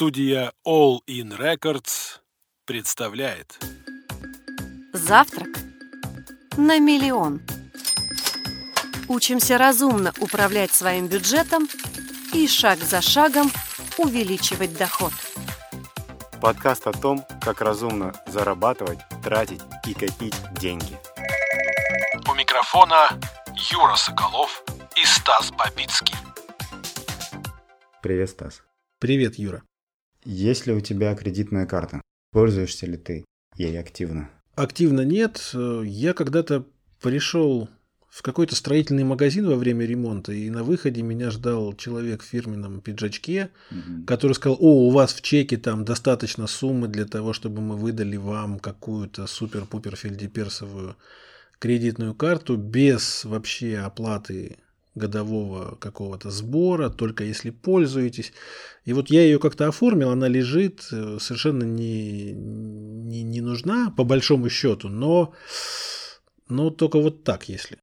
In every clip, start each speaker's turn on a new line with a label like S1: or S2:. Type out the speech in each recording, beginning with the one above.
S1: Студия All In Records представляет
S2: Завтрак на миллион. Учимся разумно управлять своим бюджетом и шаг за шагом увеличивать доход.
S3: Подкаст о том, как разумно зарабатывать, тратить и копить деньги.
S1: У микрофона Юра Соколов и Стас Бабицкий.
S3: Привет, Стас.
S4: Привет, Юра.
S3: Есть ли у тебя кредитная карта? Пользуешься ли ты ей активно?
S4: Активно нет. Я когда-то пришел в какой-то строительный магазин во время ремонта, и на выходе меня ждал человек в фирменном пиджачке,
S3: Мгм.
S4: который сказал, о, у вас в чеке там достаточно суммы для того, чтобы мы выдали вам какую-то супер-пупер фельдеперсовую кредитную карту без вообще оплаты годового какого-то сбора, только если пользуетесь. И вот я ее как-то оформил, она лежит, э, совершенно не, не, не нужна по большому счету, но, но только вот так, если.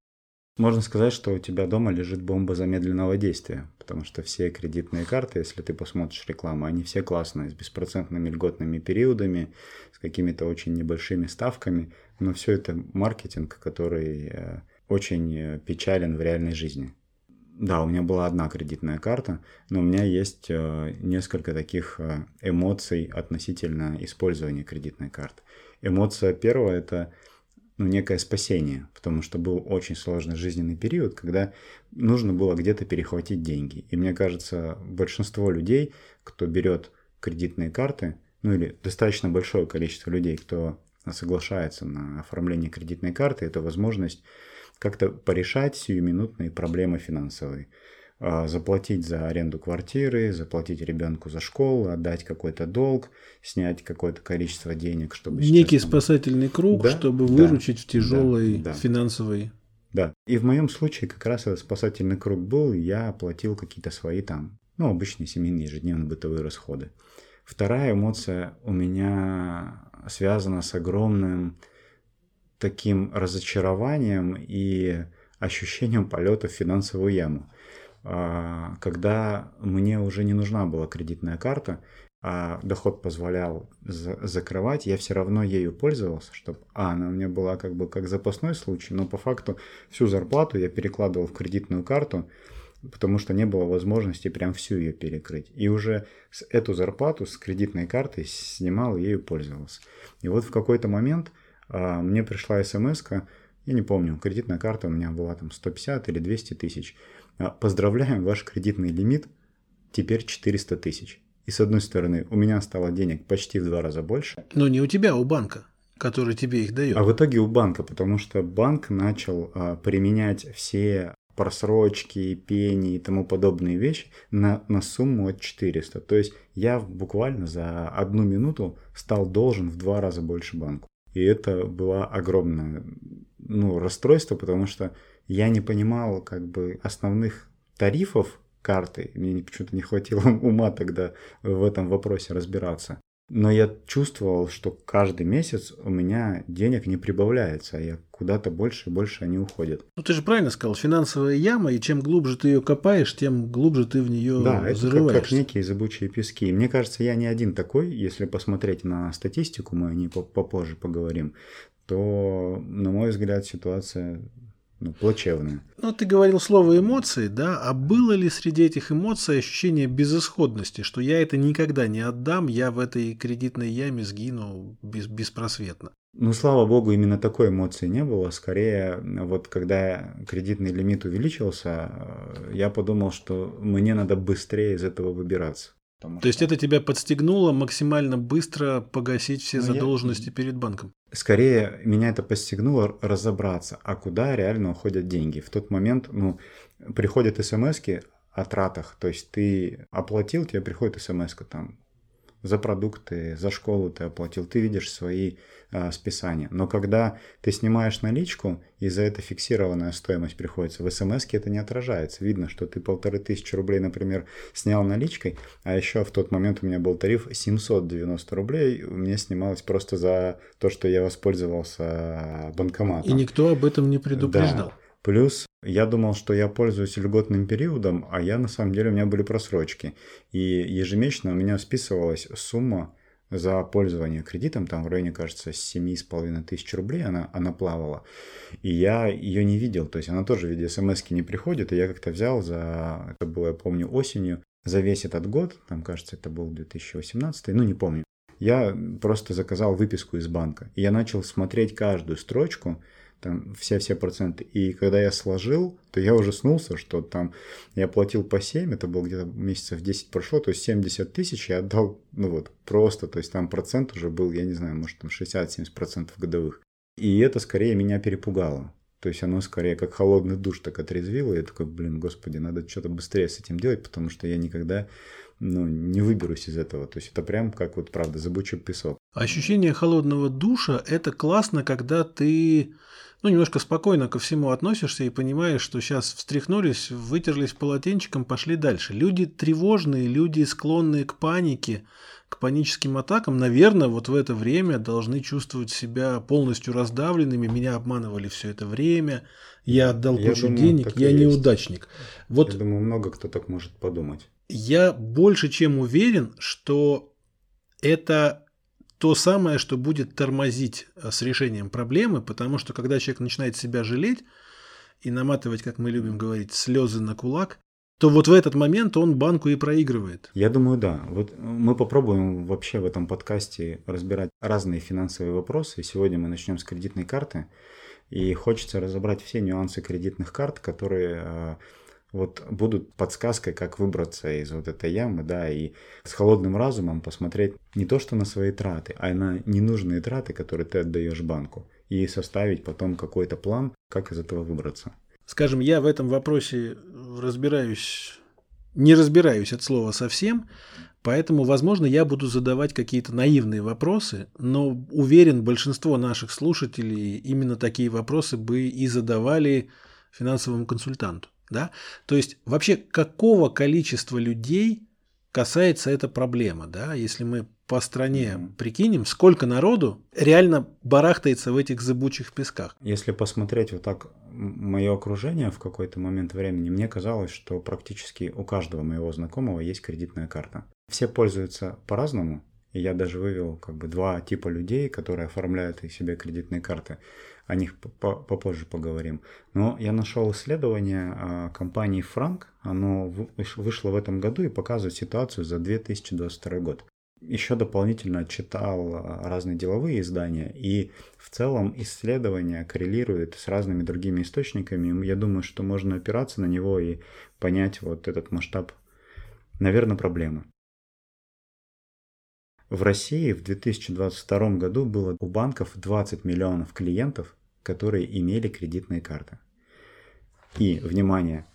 S3: Можно сказать, что у тебя дома лежит бомба замедленного действия, потому что все кредитные карты, если ты посмотришь рекламу, они все классные, с беспроцентными льготными периодами, с какими-то очень небольшими ставками, но все это маркетинг, который э, очень э, печален в реальной жизни. Да, у меня была одна кредитная карта, но у меня есть э, несколько таких э, эмоций относительно использования кредитной карты. Эмоция первая – это ну, некое спасение, потому что был очень сложный жизненный период, когда нужно было где-то перехватить деньги. И мне кажется, большинство людей, кто берет кредитные карты, ну или достаточно большое количество людей, кто соглашается на оформление кредитной карты, это возможность как-то порешать сиюминутные проблемы финансовые. А, Заплатить за аренду квартиры, заплатить ребенку за школу, отдать какой-то долг, снять какое-то количество денег, чтобы сейчас
S4: Некий
S3: там-
S4: спасательный круг,
S3: Да,
S4: чтобы
S3: да,
S4: выручить в тяжелой
S3: да, да.
S4: финансовой
S3: Да. И в моем случае как раз этот спасательный круг был, я оплатил какие-то свои там, ну, обычные семейные ежедневные бытовые расходы. Вторая эмоция у меня связана с огромным таким разочарованием и ощущением полета в финансовую яму. А, Когда мне уже не нужна была кредитная карта, а доход позволял за- закрывать, я все равно ею пользовался, чтобы, а, она у меня была как бы как запасной случай, но по факту всю зарплату я перекладывал в кредитную карту, потому что не было возможности прям всю ее перекрыть. И уже с эту зарплату с кредитной карты снимал и ею пользовался. И вот в какой-то момент мне пришла смс я не помню, кредитная карта у меня была там 150 или 200 тысяч. А, Поздравляем, ваш кредитный лимит теперь 400 тысяч. И с одной стороны, у меня стало денег почти в два раза больше,
S4: Но не у тебя, а у банка, который тебе их дает.
S3: а в итоге у банка, потому что банк начал а, применять все просрочки, пени и тому подобные вещи на, на сумму от 400. То есть я буквально за одну минуту стал должен в два раза больше банку. И это было огромное ну, расстройство, потому что я не понимал как бы основных тарифов карты. Мне почему-то не хватило ума тогда в этом вопросе разбираться. Но я чувствовал, что каждый месяц у меня денег не прибавляется, а я куда-то больше и больше они уходят.
S4: Ну ты же правильно сказал, финансовая яма, и чем глубже ты ее копаешь, тем глубже ты в нее
S3: Да, это как, как некие зыбучие пески. Мне кажется, я не один такой. Если посмотреть на статистику, мы о ней по- попозже поговорим, то, на мой взгляд, ситуация ну, плачевная.
S4: Ну, ты говорил слово эмоции, да, а было ли среди этих эмоций ощущение безысходности, что я это никогда не отдам, я в этой кредитной яме сгину без, беспросветно?
S3: Ну, слава богу, именно такой эмоции не было. Скорее, вот когда кредитный лимит увеличился, я подумал, что мне надо быстрее из этого выбираться. Потому
S4: То есть
S3: что-
S4: это тебя подстегнуло максимально быстро погасить все
S3: Ну, я-
S4: задолженности перед банком?
S3: Скорее, меня это подстегнуло разобраться, а куда реально уходят деньги. В тот момент, ну, приходят смс о тратах, то есть ты оплатил, тебе приходит смс там за продукты, за школу ты оплатил, ты видишь свои а, списания. Но когда ты снимаешь наличку, и за это фиксированная стоимость приходится, в смс это не отражается. Видно, что ты полторы тысячи рублей, например, снял наличкой, а еще в тот момент у меня был тариф 790 рублей, у меня снималось просто за то, что я воспользовался банкоматом.
S4: И никто об этом не предупреждал.
S3: Да. Плюс я думал, что я пользуюсь льготным периодом, а я на самом деле у меня были просрочки. И ежемесячно у меня списывалась сумма за пользование кредитом, там в районе, кажется, 7,5 тысяч рублей она, она плавала. И я ее не видел, то есть она тоже в виде смс не приходит, и я как-то взял за, это было, я помню, осенью, за весь этот год, там, кажется, это был 2018, ну, не помню, я просто заказал выписку из банка. И я начал смотреть каждую строчку, там все-все проценты. И когда я сложил, то я уже снулся, что там я платил по 7, это было где-то месяцев 10 прошло, то есть 70 тысяч я отдал, ну вот, просто, то есть там процент уже был, я не знаю, может там 60-70 процентов годовых. И это скорее меня перепугало. То есть оно скорее как холодный душ так отрезвило. Я такой, блин, господи, надо что-то быстрее с этим делать, потому что я никогда ну, не выберусь из этого. То есть это прям как вот, правда, зыбучий песок.
S4: Ощущение холодного душа – это классно, когда ты ну, немножко спокойно ко всему относишься и понимаешь, что сейчас встряхнулись, вытерлись полотенчиком, пошли дальше. Люди тревожные, люди склонные к панике, к паническим атакам, наверное, вот в это время должны чувствовать себя полностью раздавленными. Меня обманывали все это время, я отдал кучу денег, я неудачник.
S3: Вот, я думаю, много кто так может подумать.
S4: Я больше чем уверен, что это то самое, что будет тормозить э, с решением проблемы, потому что когда человек начинает себя жалеть и наматывать, как мы любим говорить, слезы на кулак, то вот в этот момент он банку и проигрывает.
S3: Я думаю, да. Вот мы попробуем вообще в этом подкасте разбирать разные финансовые вопросы. Сегодня мы начнем с кредитной карты. И хочется разобрать все нюансы кредитных карт, которые э, вот будут подсказкой, как выбраться из вот этой ямы, да, и с холодным разумом посмотреть не то что на свои траты, а на ненужные траты, которые ты отдаешь банку, и составить потом какой-то план, как из этого выбраться.
S4: Скажем, я в этом вопросе разбираюсь, не разбираюсь от слова совсем, поэтому, возможно, я буду задавать какие-то наивные вопросы, но уверен, большинство наших слушателей именно такие вопросы бы и задавали финансовому консультанту. Да? То есть вообще какого количества людей касается эта проблема, да, если мы по стране прикинем, сколько народу реально барахтается в этих зыбучих песках.
S3: Если посмотреть вот так мое окружение в какой-то момент времени, мне казалось, что практически у каждого моего знакомого есть кредитная карта. Все пользуются по-разному, и я даже вывел как бы два типа людей, которые оформляют себе кредитные карты о них попозже поговорим. Но я нашел исследование а, компании Frank, оно вышло в этом году и показывает ситуацию за 2022 год. Еще дополнительно читал а, разные деловые издания, и в целом исследование коррелирует с разными другими источниками. Я думаю, что можно опираться на него и понять вот этот масштаб, наверное, проблемы. В России в 2022 году было у банков 20 миллионов клиентов, которые имели кредитные карты. И, внимание,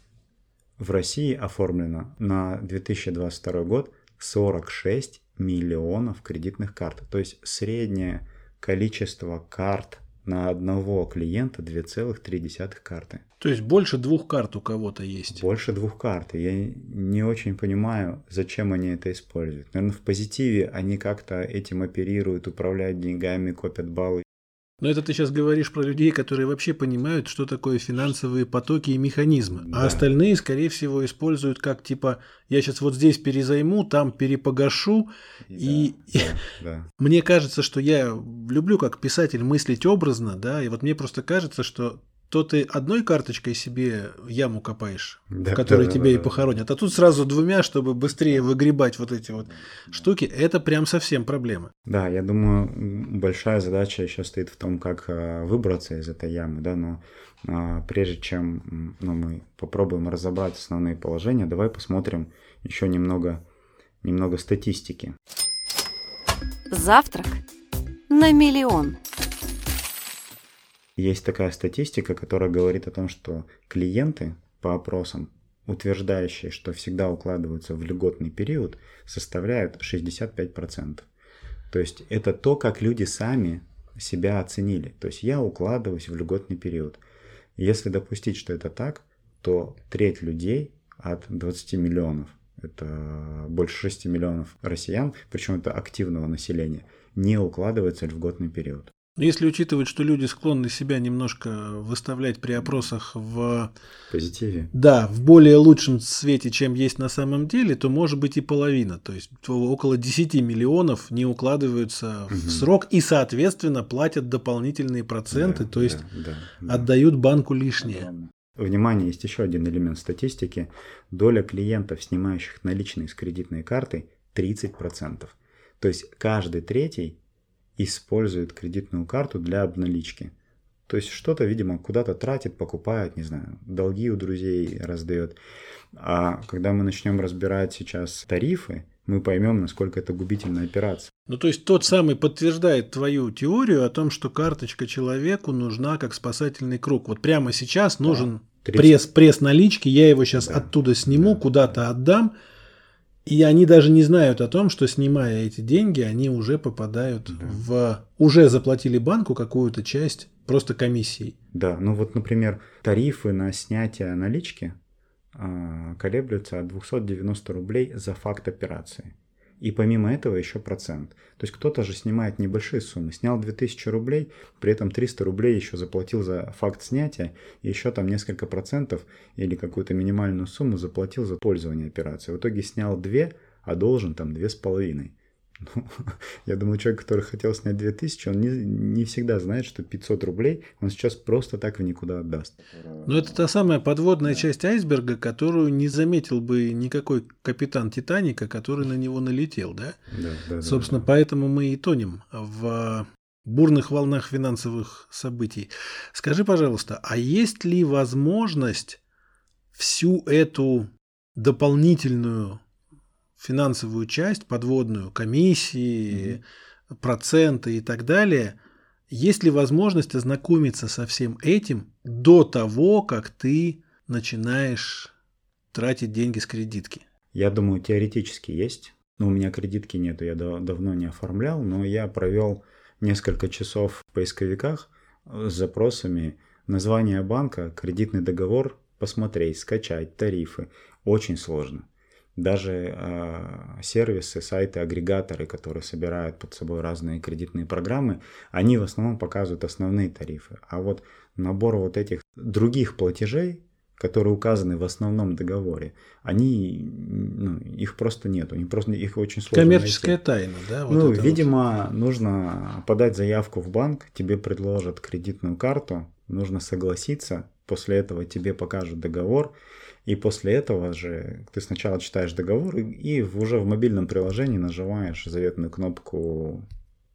S3: в России оформлено на 2022 год 46 миллионов кредитных карт. То есть среднее количество карт на одного клиента 2,3 карты.
S4: То есть больше двух карт у кого-то есть?
S3: Больше двух карт. Я не очень понимаю, зачем они это используют. Наверное, в позитиве они как-то этим оперируют, управляют деньгами, копят баллы
S4: но это ты сейчас говоришь про людей, которые вообще понимают, что такое финансовые потоки и механизмы. А да. А остальные, скорее всего, используют как типа я сейчас вот здесь перезайму, там перепогашу. Да, и да, да. мне кажется, что я люблю как писатель мыслить образно, да, и вот мне просто кажется, что то ты одной карточкой себе яму копаешь, да, в которой да, тебя да, и похоронят, а тут сразу двумя, чтобы быстрее выгребать вот эти вот штуки, это прям совсем проблема.
S3: Да, я думаю, большая задача еще стоит в том, как а, выбраться из этой ямы, да, но а, прежде чем ну, мы попробуем разобрать основные положения, давай посмотрим еще немного, немного статистики.
S2: Завтрак на миллион.
S3: Есть такая статистика, которая говорит о том, что клиенты по опросам, утверждающие, что всегда укладываются в льготный период, составляют 65%. То есть это то, как люди сами себя оценили. То есть я укладываюсь в льготный период. Если допустить, что это так, то треть людей от 20 миллионов, это больше 6 миллионов россиян, причем это активного населения, не укладывается в льготный период.
S4: Но если учитывать, что люди склонны себя немножко выставлять при опросах в
S3: позитиве.
S4: Да, в более лучшем свете, чем есть на самом деле, то может быть и половина. То есть около 10 миллионов не укладываются угу. в срок и, соответственно, платят дополнительные проценты,
S3: да,
S4: то есть
S3: да, да,
S4: отдают банку лишнее.
S3: Внимание, есть еще один элемент статистики. Доля клиентов, снимающих наличные с кредитной карты, 30%. То есть каждый третий использует кредитную карту для обналички. То есть что-то, видимо, куда-то тратит, покупает, не знаю, долги у друзей раздает. А когда мы начнем разбирать сейчас тарифы, мы поймем, насколько это губительная операция.
S4: Ну, то есть тот самый подтверждает твою теорию о том, что карточка человеку нужна как спасательный круг. Вот прямо сейчас нужен да, пресс, пресс налички, я его сейчас да, оттуда сниму, да, куда-то да. отдам, и они даже не знают о том, что снимая эти деньги, они уже попадают да. в... Уже заплатили банку какую-то часть просто комиссией.
S3: Да, ну вот, например, тарифы на снятие налички э, колеблются от 290 рублей за факт операции. И помимо этого еще процент. То есть кто-то же снимает небольшие суммы. Снял 2000 рублей, при этом 300 рублей еще заплатил за факт снятия, и еще там несколько процентов или какую-то минимальную сумму заплатил за пользование операцией. В итоге снял 2, а должен там 2,5. Ну, я думаю, человек, который хотел снять 2000, он не, не всегда знает, что 500 рублей он сейчас просто так в никуда отдаст.
S4: Но это та самая подводная да. часть айсберга, которую не заметил бы никакой капитан Титаника, который на него налетел, да?
S3: Да, да.
S4: Собственно,
S3: да,
S4: да. поэтому мы и тонем в бурных волнах финансовых событий. Скажи, пожалуйста, а есть ли возможность всю эту дополнительную финансовую часть, подводную, комиссии, mm-hmm. проценты и так далее, есть ли возможность ознакомиться со всем этим до того, как ты начинаешь тратить деньги с кредитки?
S3: Я думаю, теоретически есть. Но у меня кредитки нету, я дав- давно не оформлял, но я провел несколько часов в поисковиках с запросами название банка, кредитный договор, посмотреть, скачать, тарифы. Очень сложно даже э, сервисы, сайты, агрегаторы, которые собирают под собой разные кредитные программы, они в основном показывают основные тарифы. А вот набор вот этих других платежей, которые указаны в основном договоре, они, ну, их просто нету, они просто, их очень сложно
S4: Коммерческая
S3: найти.
S4: тайна, да?
S3: Вот ну, видимо, вот. нужно подать заявку в банк, тебе предложат кредитную карту, нужно согласиться, после этого тебе покажут договор, и после этого же ты сначала читаешь договор и уже в мобильном приложении нажимаешь заветную кнопку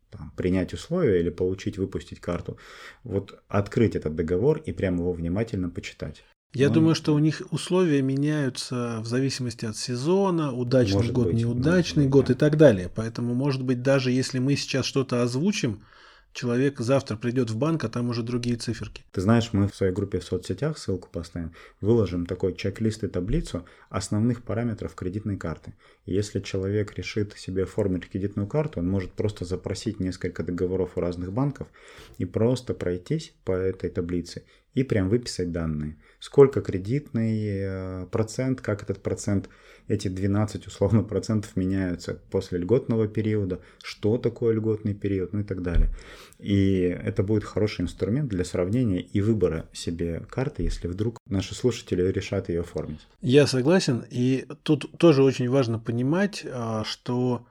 S3: там, принять условия или получить, выпустить карту. Вот открыть этот договор и прямо его внимательно почитать.
S4: Я ну, думаю, что у них условия меняются в зависимости от сезона, удачный год, быть, неудачный быть, год да. и так далее. Поэтому, может быть, даже если мы сейчас что-то озвучим, человек завтра придет в банк, а там уже другие циферки.
S3: Ты знаешь, мы в своей группе в соцсетях, ссылку поставим, выложим такой чек-лист и таблицу основных параметров кредитной карты. И если человек решит себе оформить кредитную карту, он может просто запросить несколько договоров у разных банков и просто пройтись по этой таблице и прям выписать данные. Сколько кредитный э, процент, как этот процент, эти 12 условно процентов меняются после льготного периода, что такое льготный период, ну и так далее. И это будет хороший инструмент для сравнения и выбора себе карты, если вдруг наши слушатели решат ее оформить.
S4: Я согласен. И тут тоже очень важно понимать, а, что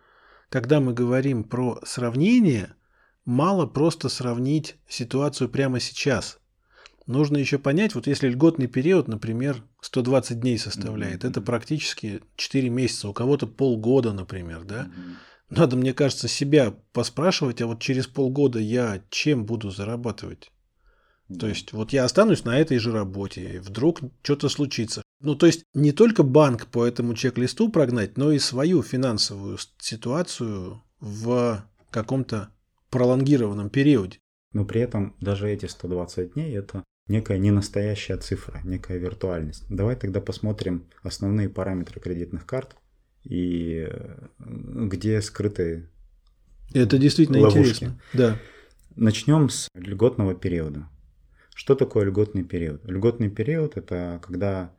S4: когда мы говорим про сравнение, мало просто сравнить ситуацию прямо сейчас – Нужно еще понять, вот если льготный период, например, 120 дней составляет, mm-hmm. это практически 4 месяца, у кого-то полгода, например, да. Mm-hmm. Надо, мне кажется, себя поспрашивать, а вот через полгода я чем буду зарабатывать? Mm-hmm. То есть вот я останусь на этой же работе, вдруг что-то случится. Ну, то есть не только банк по этому чек-листу прогнать, но и свою финансовую ситуацию в каком-то пролонгированном периоде.
S3: Но при этом даже эти 120 дней это некая ненастоящая цифра, некая виртуальность. Давай тогда посмотрим основные параметры кредитных карт и э, где скрыты
S4: Это действительно ловушки. интересно. Да.
S3: Начнем с льготного периода. Что такое льготный период? Льготный период – это когда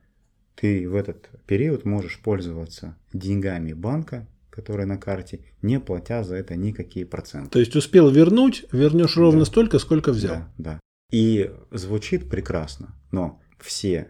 S3: ты в этот период можешь пользоваться деньгами банка, которые на карте, не платя за это никакие проценты.
S4: То есть успел вернуть, вернешь ровно да. столько, сколько взял.
S3: Да, да. И звучит прекрасно, но все,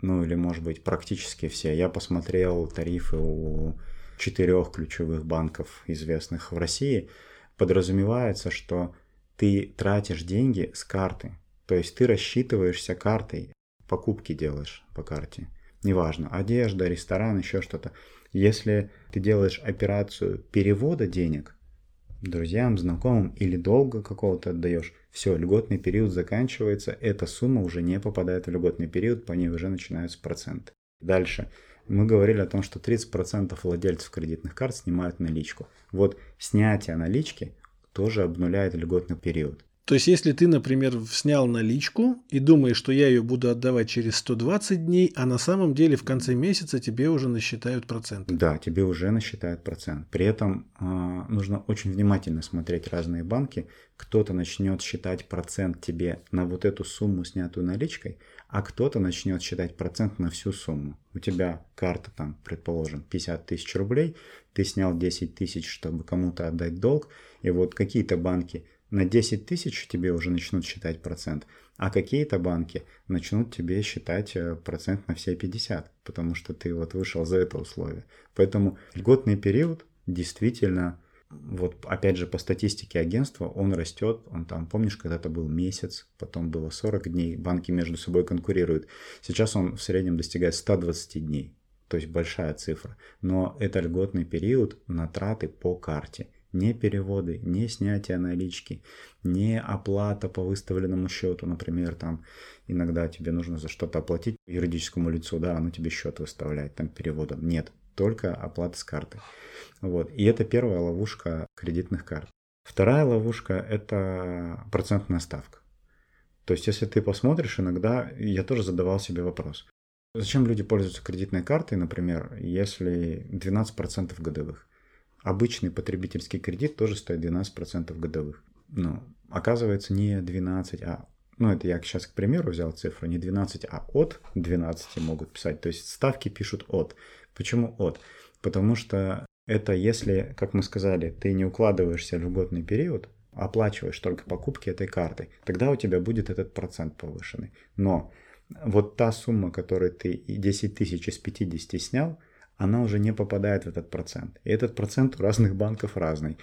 S3: ну или может быть практически все, я посмотрел тарифы у четырех ключевых банков, известных в России, подразумевается, что ты тратишь деньги с карты. То есть ты рассчитываешься картой, покупки делаешь по карте. Неважно, одежда, ресторан, еще что-то. Если ты делаешь операцию перевода денег друзьям, знакомым или долго какого-то отдаешь, все, льготный период заканчивается, эта сумма уже не попадает в льготный период, по ней уже начинаются проценты. Дальше. Мы говорили о том, что 30% владельцев кредитных карт снимают наличку. Вот снятие налички тоже обнуляет льготный период.
S4: То есть, если ты, например, снял наличку и думаешь, что я ее буду отдавать через 120 дней, а на самом деле в конце месяца тебе уже насчитают процент.
S3: Да, тебе уже насчитают процент. При этом э, нужно очень внимательно смотреть разные банки. Кто-то начнет считать процент тебе на вот эту сумму, снятую наличкой, а кто-то начнет считать процент на всю сумму. У тебя карта там, предположим, 50 тысяч рублей, ты снял 10 тысяч, чтобы кому-то отдать долг, и вот какие-то банки – на 10 тысяч тебе уже начнут считать процент, а какие-то банки начнут тебе считать э, процент на все 50, потому что ты вот вышел за это условие. Поэтому льготный период действительно, вот опять же по статистике агентства, он растет, он там, помнишь, когда-то был месяц, потом было 40 дней, банки между собой конкурируют. Сейчас он в среднем достигает 120 дней, то есть большая цифра. Но это льготный период на траты по карте – не переводы, не снятие налички, не оплата по выставленному счету, например, там иногда тебе нужно за что-то оплатить юридическому лицу, да, оно тебе счет выставляет там переводом. Нет, только оплата с карты. Вот. И это первая ловушка кредитных карт. Вторая ловушка – это процентная ставка. То есть, если ты посмотришь, иногда я тоже задавал себе вопрос. Зачем люди пользуются кредитной картой, например, если 12% годовых? Обычный потребительский кредит тоже стоит 12% годовых. Ну, оказывается, не 12, а ну, это я сейчас, к примеру, взял цифру, не 12, а от 12 могут писать. То есть ставки пишут от. Почему от? Потому что это если, как мы сказали, ты не укладываешься в льготный период, оплачиваешь только покупки этой картой, тогда у тебя будет этот процент повышенный. Но вот та сумма, которую ты 10 тысяч из 50 снял, она уже не попадает в этот процент. И этот процент у разных банков разный.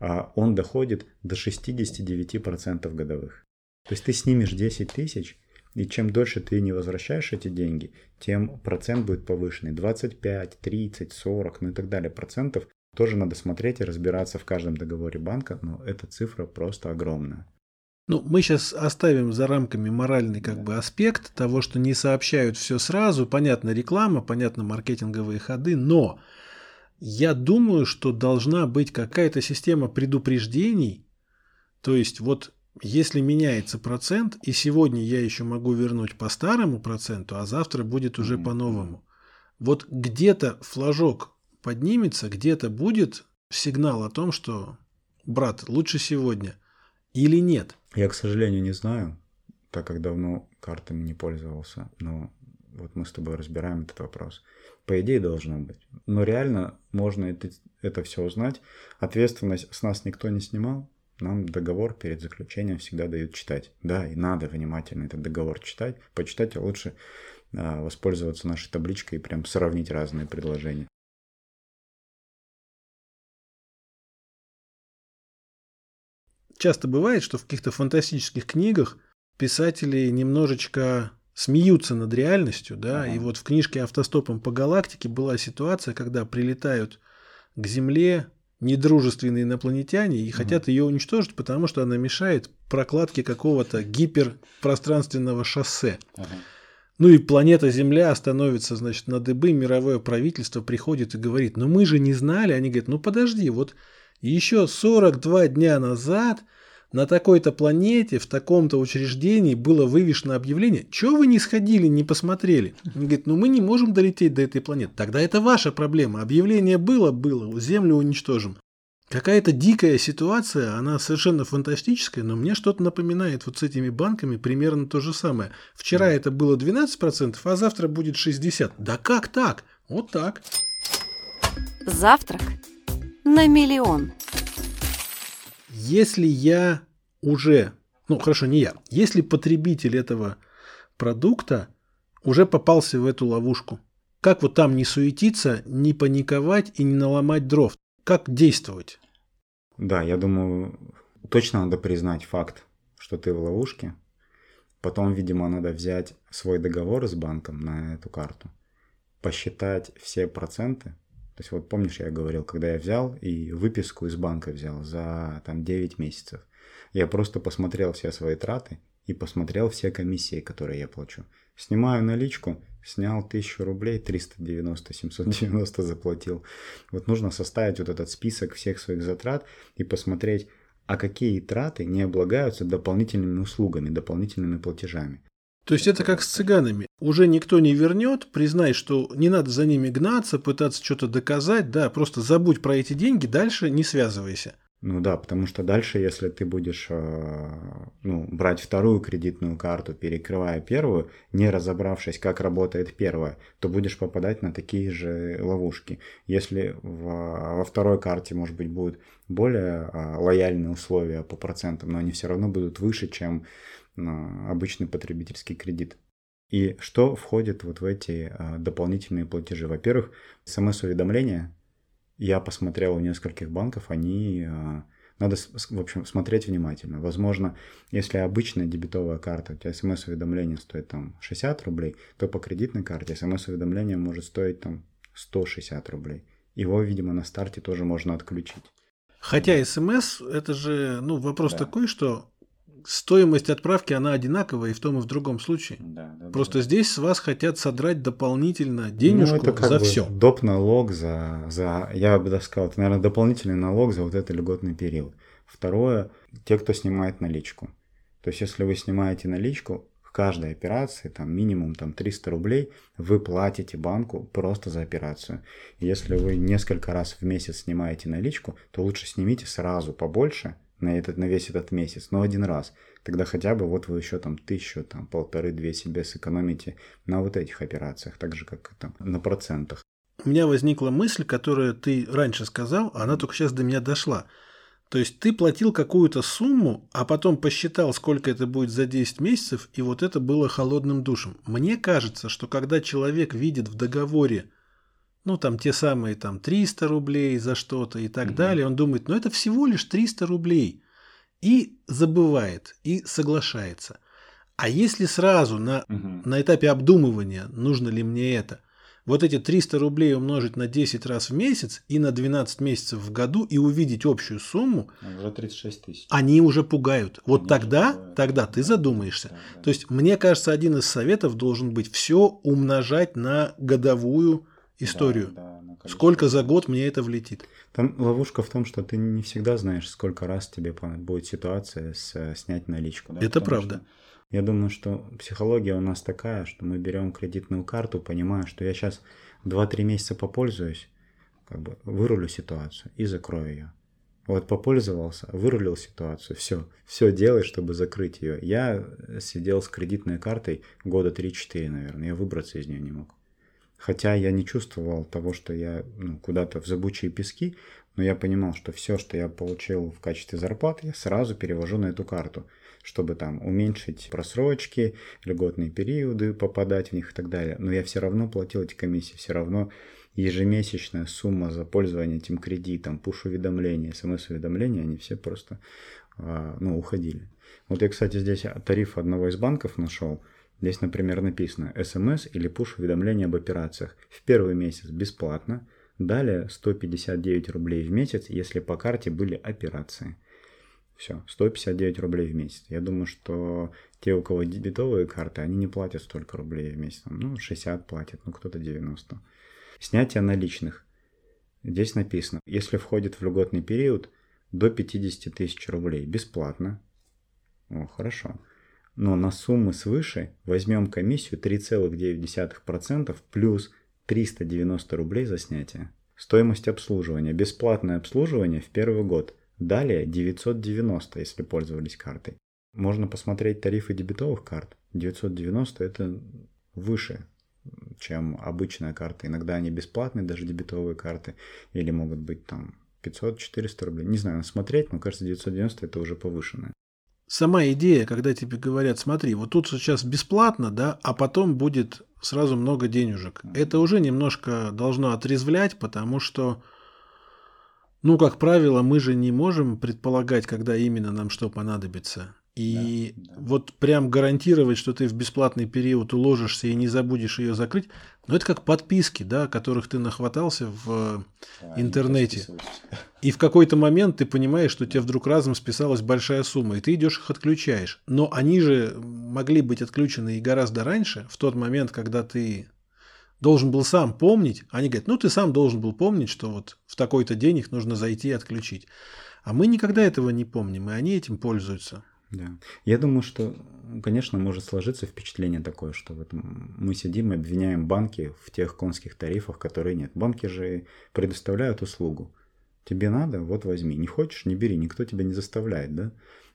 S3: А, он доходит до 69% годовых. То есть ты снимешь 10 тысяч, и чем дольше ты не возвращаешь эти деньги, тем процент будет повышенный. 25, 30, 40, ну и так далее процентов. Тоже надо смотреть и разбираться в каждом договоре банка, но эта цифра просто огромная.
S4: Ну, мы сейчас оставим за рамками моральный как бы аспект того, что не сообщают все сразу. Понятно реклама, понятно маркетинговые ходы, но я думаю, что должна быть какая-то система предупреждений. То есть вот если меняется процент, и сегодня я еще могу вернуть по старому проценту, а завтра будет уже mm-hmm. по-новому. Вот где-то флажок поднимется, где-то будет сигнал о том, что, брат, лучше сегодня или нет.
S3: Я, к сожалению, не знаю, так как давно картами не пользовался, но вот мы с тобой разбираем этот вопрос. По идее должно быть. Но реально можно это, это все узнать. Ответственность с нас никто не снимал. Нам договор перед заключением всегда дают читать. Да, и надо внимательно этот договор читать. Почитать, а лучше а, воспользоваться нашей табличкой и прям сравнить разные предложения.
S4: Часто бывает, что в каких-то фантастических книгах писатели немножечко смеются над реальностью, да, ага. и вот в книжке «Автостопом по галактике» была ситуация, когда прилетают к Земле недружественные инопланетяне и ага. хотят ее уничтожить, потому что она мешает прокладке какого-то гиперпространственного шоссе. Ага. Ну и планета Земля становится, значит, на дыбы, мировое правительство приходит и говорит, ну мы же не знали, они говорят, ну подожди, вот еще 42 дня назад на такой-то планете, в таком-то учреждении было вывешено объявление. Чего вы не сходили, не посмотрели? Он говорит, ну мы не можем долететь до этой планеты. Тогда это ваша проблема. Объявление было, было, Землю уничтожим. Какая-то дикая ситуация, она совершенно фантастическая, но мне что-то напоминает вот с этими банками примерно то же самое. Вчера это было 12%, а завтра будет 60%. Да как так? Вот так.
S2: Завтрак на миллион.
S4: Если я уже, ну хорошо, не я, если потребитель этого продукта уже попался в эту ловушку, как вот там не суетиться, не паниковать и не наломать дров? Как действовать?
S3: Да, я думаю, точно надо признать факт, что ты в ловушке. Потом, видимо, надо взять свой договор с банком на эту карту, посчитать все проценты. То есть вот помнишь, я говорил, когда я взял и выписку из банка взял за там 9 месяцев. Я просто посмотрел все свои траты и посмотрел все комиссии, которые я плачу. Снимаю наличку, снял 1000 рублей, 390, 790 заплатил. Вот нужно составить вот этот список всех своих затрат и посмотреть, а какие траты не облагаются дополнительными услугами, дополнительными платежами.
S4: То есть это как с цыганами. Уже никто не вернет, признай, что не надо за ними гнаться, пытаться что-то доказать, да, просто забудь про эти деньги, дальше не связывайся.
S3: Ну да, потому что дальше, если ты будешь э, ну, брать вторую кредитную карту, перекрывая первую, не разобравшись, как работает первая, то будешь попадать на такие же ловушки. Если в, во второй карте, может быть, будут более э, лояльные условия по процентам, но они все равно будут выше, чем обычный потребительский кредит. И что входит вот в эти дополнительные платежи? Во-первых, смс-уведомления я посмотрел у нескольких банков, они... А, надо, в общем, смотреть внимательно. Возможно, если обычная дебетовая карта, у тебя смс-уведомление стоит там 60 рублей, то по кредитной карте смс-уведомление может стоить там 160 рублей. Его, видимо, на старте тоже можно отключить.
S4: Хотя смс это же ну, вопрос да. такой, что стоимость отправки, она одинаковая и в том, и в другом случае. Да, да, Просто да. здесь с вас хотят содрать дополнительно денежку ну, это как за бы все.
S3: Доп. налог за, за, я бы даже сказал, это, наверное, дополнительный налог за вот этот льготный период. Второе, те, кто снимает наличку. То есть, если вы снимаете наличку, в каждой операции, там минимум там 300 рублей, вы платите банку просто за операцию. Если вы несколько раз в месяц снимаете наличку, то лучше снимите сразу побольше, на, этот, на весь этот месяц, но один раз. Тогда хотя бы вот вы еще там тысячу, там полторы-две себе сэкономите на вот этих операциях, так же как там на процентах.
S4: У меня возникла мысль, которую ты раньше сказал, а она только сейчас до меня дошла. То есть ты платил какую-то сумму, а потом посчитал, сколько это будет за 10 месяцев, и вот это было холодным душем. Мне кажется, что когда человек видит в договоре ну, там те самые там 300 рублей за что-то и так угу. далее. Он думает, ну, это всего лишь 300 рублей. И забывает, и соглашается. А если сразу на, угу. на этапе обдумывания, нужно ли мне это, вот эти 300 рублей умножить на 10 раз в месяц и на 12 месяцев в году и увидеть общую сумму,
S3: уже 36 тысяч.
S4: Они уже пугают. Вот они тогда, тогда ты задумаешься. Да, да. То есть, мне кажется, один из советов должен быть все умножать на годовую историю. Да, да, сколько за год мне это влетит?
S3: Там ловушка в том, что ты не всегда знаешь, сколько раз тебе будет ситуация с, снять наличку.
S4: Да? Это Потому правда.
S3: Я думаю, что психология у нас такая, что мы берем кредитную карту, понимая, что я сейчас 2-3 месяца попользуюсь, как бы вырулю ситуацию и закрою ее. Вот попользовался, вырулил ситуацию, все, все делай, чтобы закрыть ее. Я сидел с кредитной картой года 3-4, наверное, я выбраться из нее не мог. Хотя я не чувствовал того, что я ну, куда-то в забучие пески, но я понимал, что все, что я получил в качестве зарплаты, я сразу перевожу на эту карту, чтобы там уменьшить просрочки, льготные периоды, попадать в них и так далее. Но я все равно платил эти комиссии, все равно ежемесячная сумма за пользование этим кредитом, пуш-уведомления, смс-уведомления, они все просто а, ну, уходили. Вот я, кстати, здесь тариф одного из банков нашел – Здесь, например, написано смс или пуш-уведомление об операциях. В первый месяц бесплатно, далее 159 рублей в месяц, если по карте были операции. Все, 159 рублей в месяц. Я думаю, что те, у кого дебетовые карты, они не платят столько рублей в месяц. Ну, 60 платят, ну, кто-то 90. Снятие наличных. Здесь написано, если входит в льготный период, до 50 тысяч рублей бесплатно. О, хорошо но на суммы свыше возьмем комиссию 3,9% плюс 390 рублей за снятие. Стоимость обслуживания. Бесплатное обслуживание в первый год. Далее 990, если пользовались картой. Можно посмотреть тарифы дебетовых карт. 990 это выше, чем обычная карта. Иногда они бесплатные, даже дебетовые карты, или могут быть там 500-400 рублей. Не знаю, смотреть, но кажется, 990 это уже повышенное.
S4: Сама идея, когда тебе говорят, смотри, вот тут сейчас бесплатно, да, а потом будет сразу много денежек. Это уже немножко должно отрезвлять, потому что, ну, как правило, мы же не можем предполагать, когда именно нам что понадобится. И да, да. вот прям гарантировать, что ты в бесплатный период уложишься и не забудешь ее закрыть, ну это как подписки, да, которых ты нахватался в да, интернете. И в какой-то момент ты понимаешь, что тебе вдруг разом списалась большая сумма, и ты идешь их отключаешь. Но они же могли быть отключены и гораздо раньше, в тот момент, когда ты должен был сам помнить. Они говорят, ну ты сам должен был помнить, что вот в такой-то день их нужно зайти и отключить. А мы никогда этого не помним, и они этим пользуются.
S3: Да. Я думаю, что, конечно, может сложиться впечатление такое, что вот мы сидим и обвиняем банки в тех конских тарифах, которые нет. Банки же предоставляют услугу. Тебе надо, вот возьми. Не хочешь, не бери, никто тебя не заставляет, да?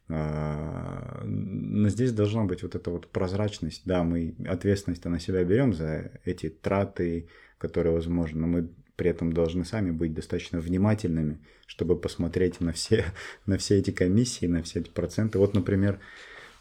S3: А, но здесь должна быть вот эта вот прозрачность. Да, мы ответственность на себя берем за эти траты, которые возможно, но мы при этом должны сами быть достаточно внимательными, чтобы посмотреть на все, на все эти комиссии, на все эти проценты. Вот, например,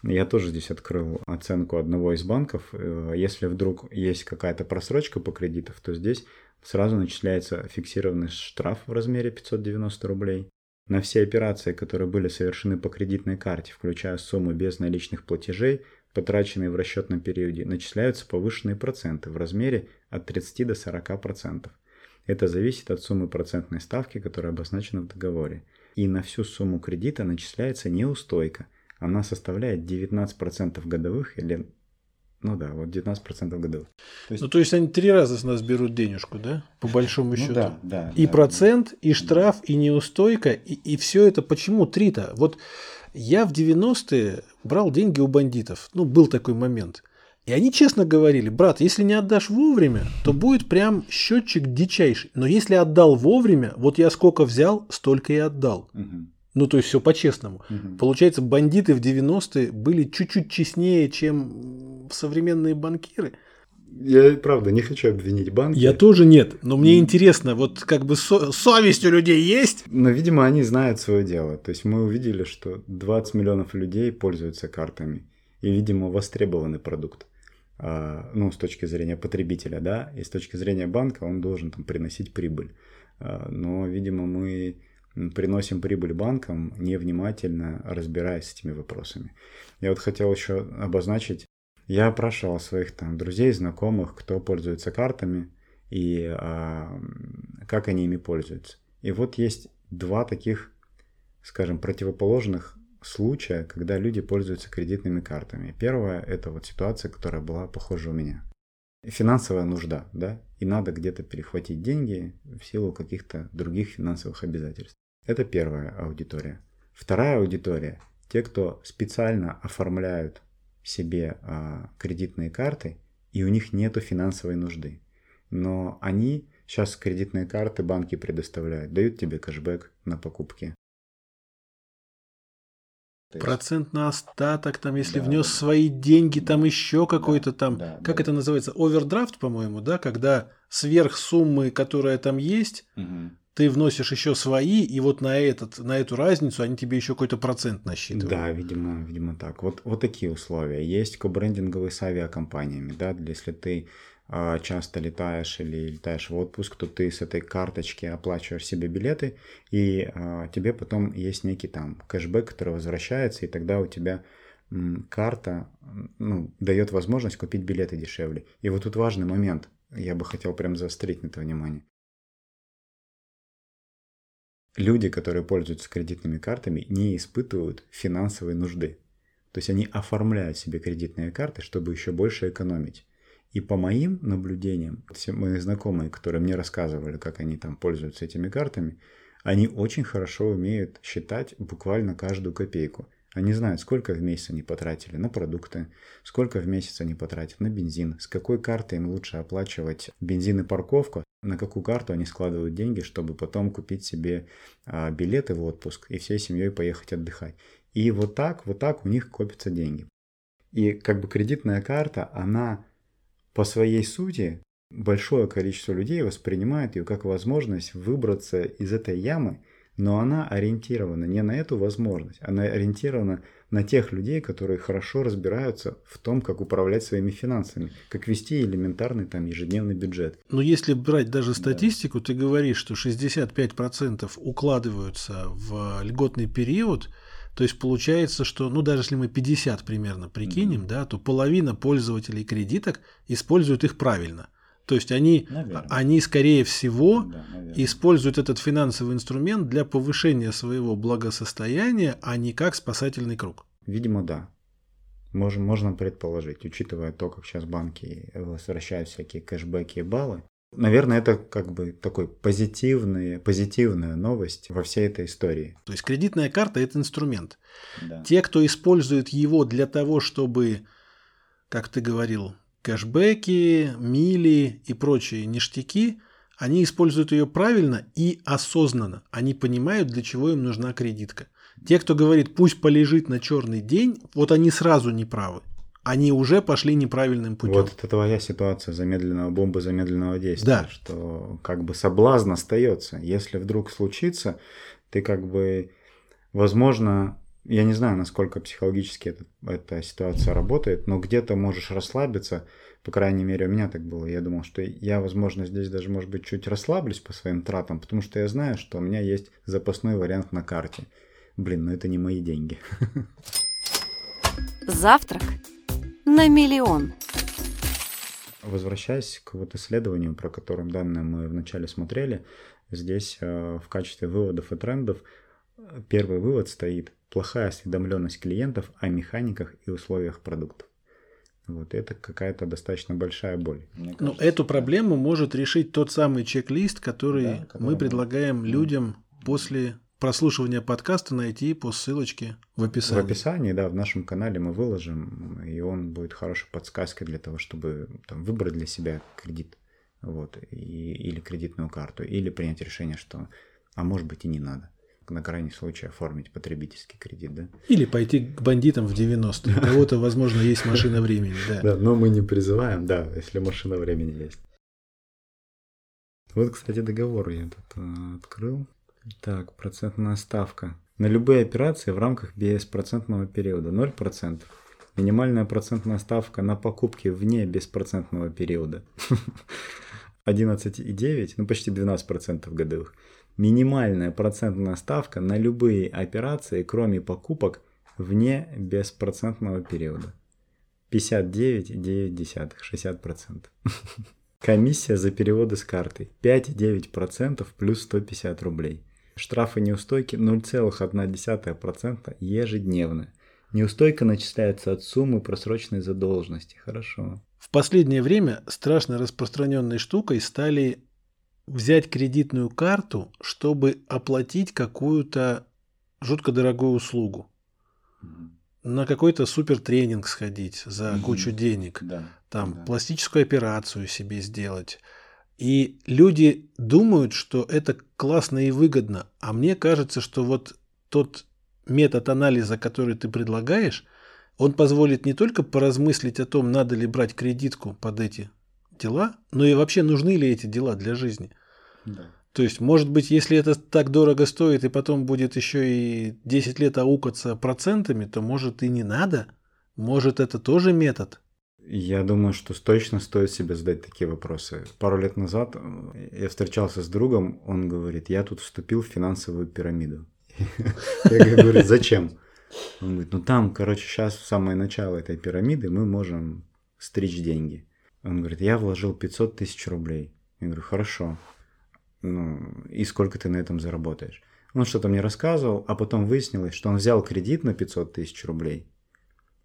S3: я тоже здесь открыл оценку одного из банков. Э, если вдруг есть какая-то просрочка по кредитов, то здесь сразу начисляется фиксированный штраф в размере 590 рублей. На все операции, которые были совершены по кредитной карте, включая суммы без наличных платежей, потраченные в расчетном периоде, начисляются повышенные проценты в размере от 30 до 40%. Это зависит от суммы процентной ставки, которая обозначена в договоре. И на всю сумму кредита начисляется неустойка. Она составляет 19% годовых или ну да, вот 19% годовых.
S4: То есть... Ну, то есть они три раза с нас берут денежку, да? По большому ну, счету.
S3: Да, да.
S4: И
S3: да,
S4: процент, да. и штраф, и неустойка, и, и все это почему три-то? Вот я в 90-е брал деньги у бандитов. Ну, был такой момент. И они честно говорили, брат, если не отдашь вовремя, то будет прям счетчик дичайший. Но если отдал вовремя, вот я сколько взял, столько и отдал. Угу. Ну, то есть все по-честному. Угу. Получается, бандиты в 90-е были чуть-чуть честнее, чем современные банкиры.
S3: Я, правда, не хочу обвинить банки.
S4: Я тоже нет, но мне интересно, вот как бы со- совесть у людей есть?
S3: Но, видимо, они знают свое дело. То есть мы увидели, что 20 миллионов людей пользуются картами. И, видимо, востребованный продукт. А, ну, с точки зрения потребителя, да, и с точки зрения банка он должен там приносить прибыль. А, но, видимо, мы приносим прибыль банкам, невнимательно разбираясь с этими вопросами. Я вот хотел еще обозначить, я опрашивал своих там друзей, знакомых, кто пользуется картами и а, как они ими пользуются. И вот есть два таких, скажем, противоположных случая, когда люди пользуются кредитными картами. Первое – это вот ситуация, которая была похожа у меня. Финансовая нужда, да, и надо где-то перехватить деньги в силу каких-то других финансовых обязательств. Это первая аудитория. Вторая аудитория – те, кто специально оформляют себе а, кредитные карты, и у них нет финансовой нужды. Но они, сейчас кредитные карты банки предоставляют, дают тебе кэшбэк на покупки,
S4: есть... Процент на остаток, там, если да, внес да. свои деньги, там еще какой-то там, да, как да. это называется, овердрафт, по-моему, да, когда сверх суммы, которая там есть, угу. ты вносишь еще свои, и вот на, этот, на эту разницу они тебе еще какой-то процент насчитывают.
S3: Да, видимо, видимо так. Вот, вот такие условия. Есть кобрендинговые с авиакомпаниями, да, если ты часто летаешь или летаешь в отпуск, то ты с этой карточки оплачиваешь себе билеты, и а, тебе потом есть некий там кэшбэк, который возвращается, и тогда у тебя карта ну, дает возможность купить билеты дешевле. И вот тут важный момент, я бы хотел прям заострить на это внимание. Люди, которые пользуются кредитными картами, не испытывают финансовой нужды. То есть они оформляют себе кредитные карты, чтобы еще больше экономить. И по моим наблюдениям, все мои знакомые, которые мне рассказывали, как они там пользуются этими картами, они очень хорошо умеют считать буквально каждую копейку. Они знают, сколько в месяц они потратили на продукты, сколько в месяц они потратят на бензин, с какой карты им лучше оплачивать бензин и парковку, на какую карту они складывают деньги, чтобы потом купить себе а, билеты в отпуск и всей семьей поехать отдыхать. И вот так, вот так у них копятся деньги. И как бы кредитная карта, она по своей сути большое количество людей воспринимает ее как возможность выбраться из этой ямы но она ориентирована не на эту возможность, она ориентирована на тех людей, которые хорошо разбираются в том, как управлять своими финансами, как вести элементарный там ежедневный бюджет.
S4: Но если брать даже статистику, да. ты говоришь, что 65% укладываются в льготный период, то есть получается, что, ну даже если мы 50 примерно прикинем, mm-hmm. да, то половина пользователей кредиток используют их правильно. То есть они, они скорее всего, да, используют этот финансовый инструмент для повышения своего благосостояния, а не как спасательный круг.
S3: Видимо, да. Можем, можно предположить, учитывая то, как сейчас банки возвращают всякие кэшбэки и баллы. Наверное, это как бы такой позитивный, позитивная новость во всей этой истории.
S4: То есть кредитная карта – это инструмент. Да. Те, кто использует его для того, чтобы, как ты говорил, кэшбэки, мили и прочие ништяки, они используют ее правильно и осознанно. Они понимают, для чего им нужна кредитка. Те, кто говорит, пусть полежит на черный день, вот они сразу не правы. Они уже пошли неправильным путем.
S3: Вот это твоя ситуация замедленного бомбы замедленного действия. Да. Что как бы соблазн остается. Если вдруг случится, ты как бы, возможно, я не знаю, насколько психологически это, эта ситуация работает, но где-то можешь расслабиться. По крайней мере, у меня так было. Я думал, что я, возможно, здесь даже, может быть, чуть расслаблюсь по своим тратам, потому что я знаю, что у меня есть запасной вариант на карте. Блин, ну это не мои деньги.
S2: Завтрак на миллион.
S3: Возвращаясь к вот исследованию, про которое данные мы вначале смотрели, здесь э, в качестве выводов и трендов первый вывод стоит плохая осведомленность клиентов о механиках и условиях продуктов. Вот это какая-то достаточно большая боль.
S4: Ну, эту проблему может решить тот самый чек-лист, который, да, который мы предлагаем мы... людям после прослушивания подкаста найти по ссылочке в описании.
S3: В описании, да, в нашем канале мы выложим, и он будет хорошей подсказкой для того, чтобы там, выбрать для себя кредит, вот, и, или кредитную карту, или принять решение, что, а может быть и не надо на крайний случай оформить потребительский кредит, да?
S4: Или пойти к бандитам в 90-е. У кого-то, возможно, есть машина времени, да.
S3: Да, но мы не призываем, да, если машина времени есть. Вот, кстати, договор я тут э, открыл. Так, процентная ставка. На любые операции в рамках беспроцентного периода 0%. Минимальная процентная ставка на покупки вне беспроцентного периода 11,9, ну почти 12% годовых минимальная процентная ставка на любые операции, кроме покупок вне беспроцентного периода. 59,9, 60%. Комиссия за переводы с карты 5,9% плюс 150 рублей. Штрафы неустойки 0,1% ежедневно. Неустойка начисляется от суммы просроченной задолженности. Хорошо.
S4: В последнее время страшно распространенной штукой стали взять кредитную карту, чтобы оплатить какую-то жутко дорогую услугу. На какой-то супер тренинг сходить за кучу денег, да, там да. пластическую операцию себе сделать. И люди думают, что это классно и выгодно, а мне кажется, что вот тот метод анализа, который ты предлагаешь, он позволит не только поразмыслить о том, надо ли брать кредитку под эти дела, но и вообще нужны ли эти дела для жизни. Да. То есть, может быть, если это так дорого стоит и потом будет еще и 10 лет аукаться процентами, то может и не надо. Может это тоже метод.
S3: Я думаю, что точно стоит себе задать такие вопросы. Пару лет назад э, я встречался с другом, он говорит, я тут вступил в финансовую пирамиду. Я говорю, зачем? Он говорит, ну там, короче, сейчас самое начало этой пирамиды мы можем стричь деньги. Он говорит, я вложил 500 тысяч рублей. Я говорю, хорошо ну, и сколько ты на этом заработаешь. Он что-то мне рассказывал, а потом выяснилось, что он взял кредит на 500 тысяч рублей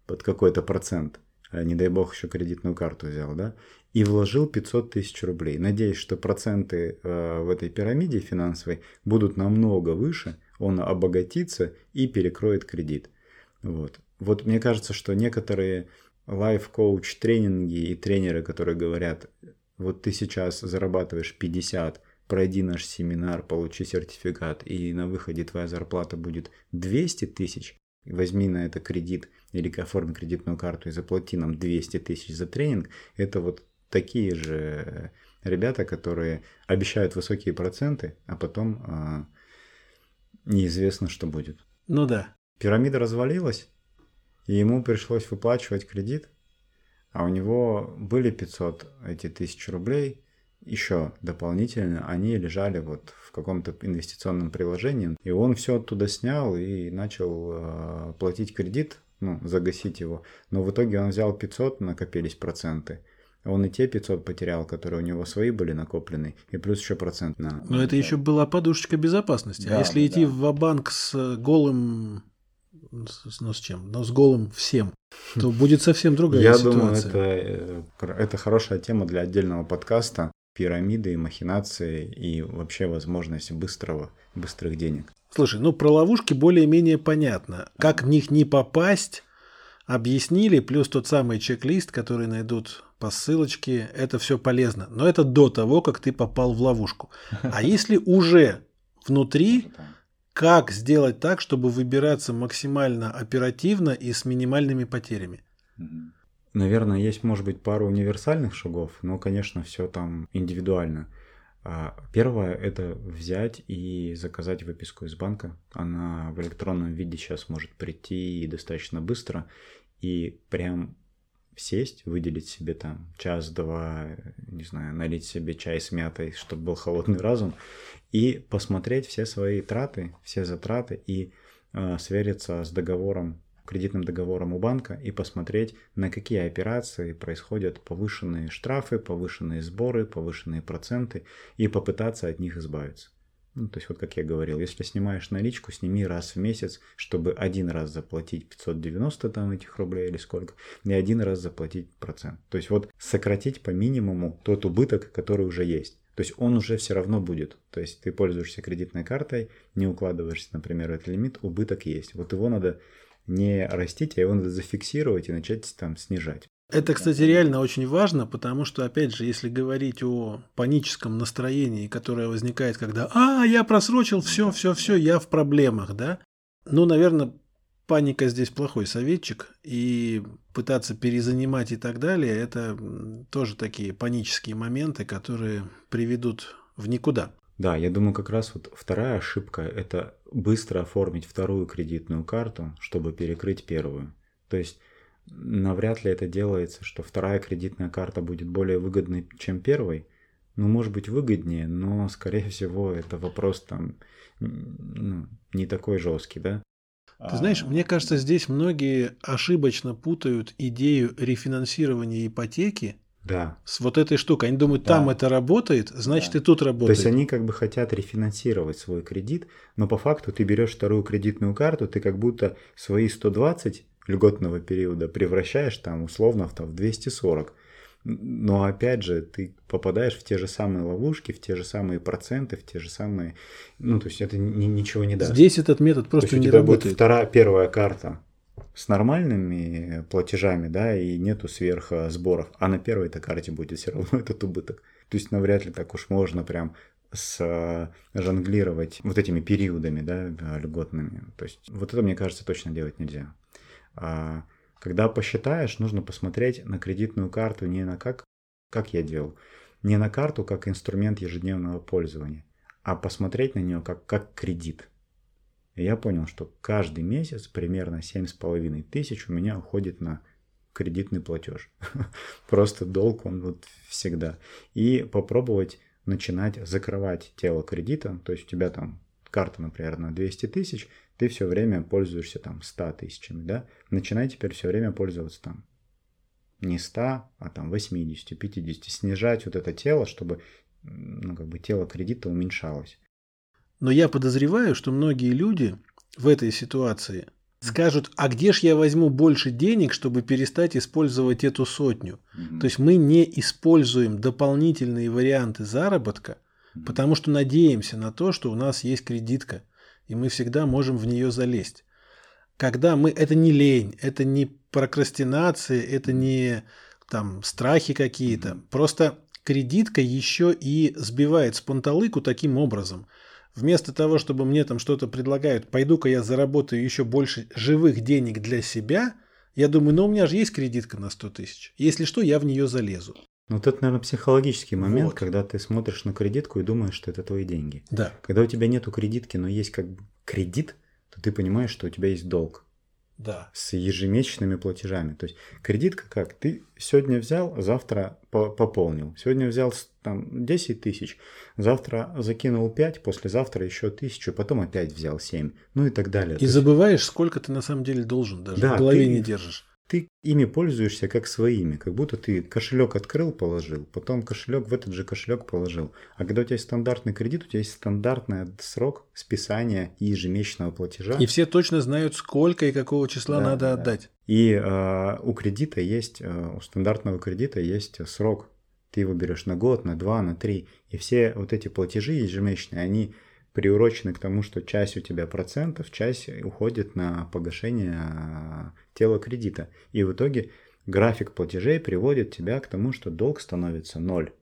S3: под какой-то процент, не дай бог еще кредитную карту взял, да, и вложил 500 тысяч рублей. Надеюсь, что проценты э, в этой пирамиде финансовой будут намного выше, он обогатится и перекроет кредит. Вот. Вот мне кажется, что некоторые лайф-коуч тренинги и тренеры, которые говорят, вот ты сейчас зарабатываешь 50, пройди наш семинар, получи сертификат, и на выходе твоя зарплата будет 200 тысяч, возьми на это кредит или оформи кредитную карту и заплати нам 200 тысяч за тренинг, это вот такие же ребята, которые обещают высокие проценты, а потом неизвестно, что будет.
S4: Ну да.
S3: Пирамида развалилась, и ему пришлось выплачивать кредит, а у него были 500 эти тысячи рублей, еще дополнительно они лежали вот в каком-то инвестиционном приложении, и он все оттуда снял и начал э, платить кредит, ну, загасить его, но в итоге он взял 500, накопились проценты, он и те 500 потерял, которые у него свои были накоплены, и плюс еще процент на...
S4: Но это еще была подушечка безопасности. А
S3: Да,
S4: а если
S3: да,
S4: идти
S3: да.
S4: в банк с голым... с- Ну, с чем? Ну, с голым всем, то будет совсем другая
S3: Я
S4: ситуация.
S3: думаю, это, э, это хорошая тема для отдельного подкаста. Пирамиды, махинации и вообще возможность быстрого, быстрых денег.
S4: Слушай, ну про ловушки более-менее понятно. Как в них не попасть, объяснили, плюс тот самый чек-лист, который найдут по ссылочке, это все полезно. Но это до того, как ты попал в ловушку. А если уже внутри, как сделать так, чтобы выбираться максимально оперативно и с минимальными потерями?
S3: Наверное, есть, может быть, пару универсальных шагов, но, конечно, все там индивидуально. А, Первое – это взять и заказать выписку из банка. Она в электронном виде сейчас может прийти достаточно быстро. И прям сесть, выделить себе там час-два, не знаю, налить себе чай с мятой, чтобы был холодный разум, и посмотреть все свои траты, все затраты и э, свериться с договором, кредитным договором у банка и посмотреть, на какие операции происходят повышенные штрафы, повышенные сборы, повышенные проценты и попытаться от них избавиться. Ну, то есть, вот как я говорил, если снимаешь наличку, сними раз в месяц, чтобы один раз заплатить 590 там этих рублей или сколько, и один раз заплатить процент. То есть, вот сократить по минимуму тот убыток, который уже есть. То есть, он уже все равно будет. То есть, ты пользуешься кредитной картой, не укладываешься, например, в этот лимит, убыток есть. Вот его надо не растить, а его надо зафиксировать и начать там снижать.
S4: Это, кстати, реально очень важно, потому что, опять же, если говорить о паническом настроении, которое возникает, когда «А, я просрочил, все, все, все, я в проблемах», да? Ну, наверное, паника здесь плохой советчик, и пытаться перезанимать и так далее, это тоже такие панические моменты, которые приведут в никуда.
S3: Да, я думаю, как раз вот вторая ошибка – это быстро оформить вторую кредитную карту, чтобы перекрыть первую. То есть навряд ли это делается, что вторая кредитная карта будет более выгодной, чем первой. Ну, может быть, выгоднее, но, скорее всего, это вопрос там ну, не такой жесткий, да?
S4: Ты знаешь, мне кажется, здесь многие ошибочно путают идею рефинансирования ипотеки
S3: Да.
S4: с вот этой штукой. Они думают,
S3: Да.
S4: там это работает, значит
S3: Да.
S4: и тут
S3: То
S4: работает.
S3: есть они как бы хотят рефинансировать свой кредит, но по факту ты берешь вторую кредитную карту, ты как будто свои 120 льготного периода превращаешь там условно в, там, в 240. Но опять же, ты попадаешь в те же самые ловушки, в те же самые проценты, в те же самые... Ну, то есть это ни- ничего не даст.
S4: Здесь этот метод
S3: То
S4: просто
S3: есть у
S4: не
S3: тебя будет
S4: работает.
S3: вторая, первая карта с нормальными платежами, да, и нету сверх сборов, а на первой этой карте будет все равно этот убыток. То есть навряд ли так уж можно прям с э, жонглировать вот этими периодами, да, льготными. То есть вот это, мне кажется, точно делать нельзя. А когда посчитаешь, нужно посмотреть на кредитную карту не на как, как я делал, не на карту как инструмент ежедневного пользования, а посмотреть на нее как, как кредит. И я понял, что каждый месяц примерно 7,5 тысяч у меня уходит на кредитный платеж. Просто долг он вот всегда. И попробовать начинать закрывать тело кредита. То есть у тебя там карта, например, на 200 тысяч, ты все время пользуешься там 100 тысячами, да? Начинай теперь все время пользоваться там не 100, а там 80, 50, снижать вот это тело, чтобы ну, как бы тело кредита уменьшалось.
S4: Но я подозреваю, что многие люди в этой ситуации скажут, а где ж я возьму больше денег, чтобы перестать использовать эту сотню? То есть мы не используем дополнительные варианты заработка, потому что надеемся на то, что у нас есть кредитка, и мы всегда можем в нее залезть. Когда мы... Это не лень, это не прокрастинация, это не там страхи какие-то. Просто кредитка еще и сбивает с панталыку таким образом. Вместо того, чтобы мне там что-то предлагают, пойду-ка я заработаю еще больше живых денег для себя, я думаю, ну у меня же есть кредитка на 100 тысяч. Если что, я в нее залезу.
S3: Ну, вот это, наверное, психологический момент,
S4: Вот.
S3: когда ты смотришь на кредитку и думаешь, что это твои деньги.
S4: Да.
S3: Когда у тебя нету кредитки, но есть как бы кредит, то ты понимаешь, что у тебя есть долг
S4: Да.
S3: с ежемесячными платежами. То есть кредитка как? Ты сегодня взял, завтра по- пополнил. Сегодня взял там 10 тысяч, завтра закинул 5, послезавтра еще тысячу, потом опять взял 7, ну и так далее.
S4: И забываешь, сколько ты на самом деле должен, даже
S3: Да,
S4: в голове
S3: ты-
S4: не держишь.
S3: Ты ими пользуешься как своими, как будто ты кошелек открыл, положил, потом кошелек в этот же кошелек положил. А когда у тебя есть стандартный кредит, у тебя есть стандартный срок списания и ежемесячного платежа.
S4: И все точно знают, сколько и какого числа
S3: Да,
S4: надо
S3: да.
S4: отдать.
S3: И э, у кредита есть, э, у стандартного кредита есть срок. Ты его берешь на год, на два, на три. И все вот эти платежи ежемесячные, они приурочены к тому, что часть у тебя процентов, часть уходит на погашение э, тела кредита. И в итоге график платежей приводит тебя к тому, что долг становится ноль.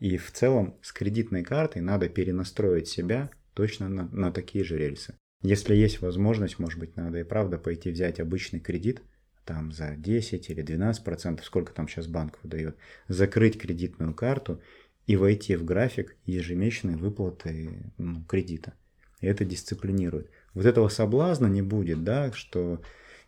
S3: И в целом с кредитной картой надо перенастроить себя точно на, на такие же рельсы. Если есть возможность, может быть, надо и правда пойти взять обычный кредит, там за 10 или 12 процентов, сколько там сейчас банк выдает, закрыть кредитную карту и войти в график ежемесячной выплаты ну, кредита. И это дисциплинирует. Вот этого соблазна не будет, да, что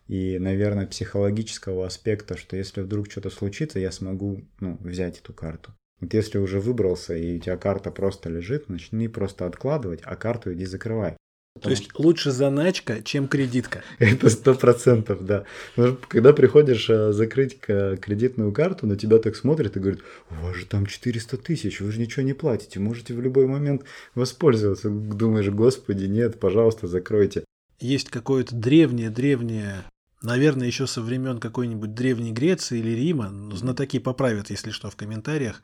S3: и, наверное, психологического аспекта, что если вдруг что-то случится, я смогу ну, взять эту карту. Вот если уже выбрался и у тебя карта просто лежит, начни просто откладывать, а карту иди закрывай.
S4: То есть лучше заначка, чем кредитка.
S3: Это сто процентов, да. Что Когда приходишь э, закрыть к- кредитную карту, на тебя так смотрят и говорят, у вас же там 400 тысяч, вы же ничего не платите, можете в любой момент воспользоваться. Думаешь, господи, нет, пожалуйста, закройте.
S4: Есть какое-то древнее-древнее, наверное, еще со времен какой-нибудь Древней Греции или Рима, ну, знатоки поправят, если что, в комментариях,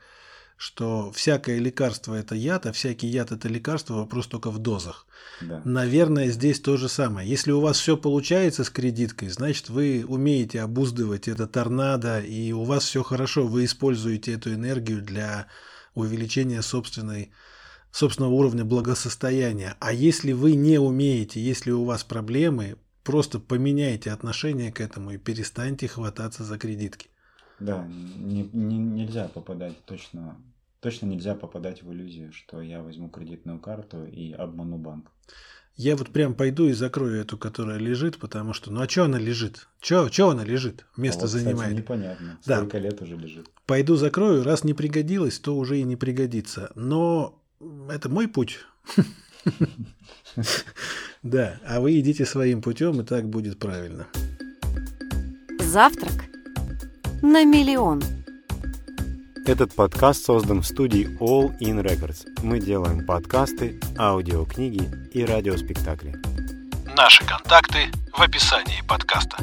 S4: что всякое лекарство – это яд, а всякий яд – это лекарство, вопрос только в дозах.
S3: Да.
S4: Наверное, здесь то же самое. Если у вас все получается с кредиткой, значит, вы умеете обуздывать это торнадо, и у вас все хорошо, вы используете эту энергию для увеличения собственной, собственного уровня благосостояния. А если вы не умеете, если у вас проблемы, просто поменяйте отношение к этому и перестаньте хвататься за кредитки.
S3: Да, не- не- нельзя попадать точно, точно нельзя попадать в иллюзию, что я возьму кредитную карту и обману банк.
S4: Я вот прям пойду и закрою эту, которая лежит, потому что, ну а что она лежит? Что она лежит? Место
S3: А вот, кстати,
S4: занимает.
S3: непонятно,
S4: Да.
S3: сколько лет уже лежит.
S4: Пойду закрою, раз не пригодилось, то уже и не пригодится. Но это мой путь. Да, а вы идите своим путем, и так будет правильно.
S2: Завтрак на миллион.
S3: Этот подкаст создан в студии All In Records. Мы делаем подкасты, аудиокниги и радиоспектакли.
S1: Наши контакты в описании подкаста.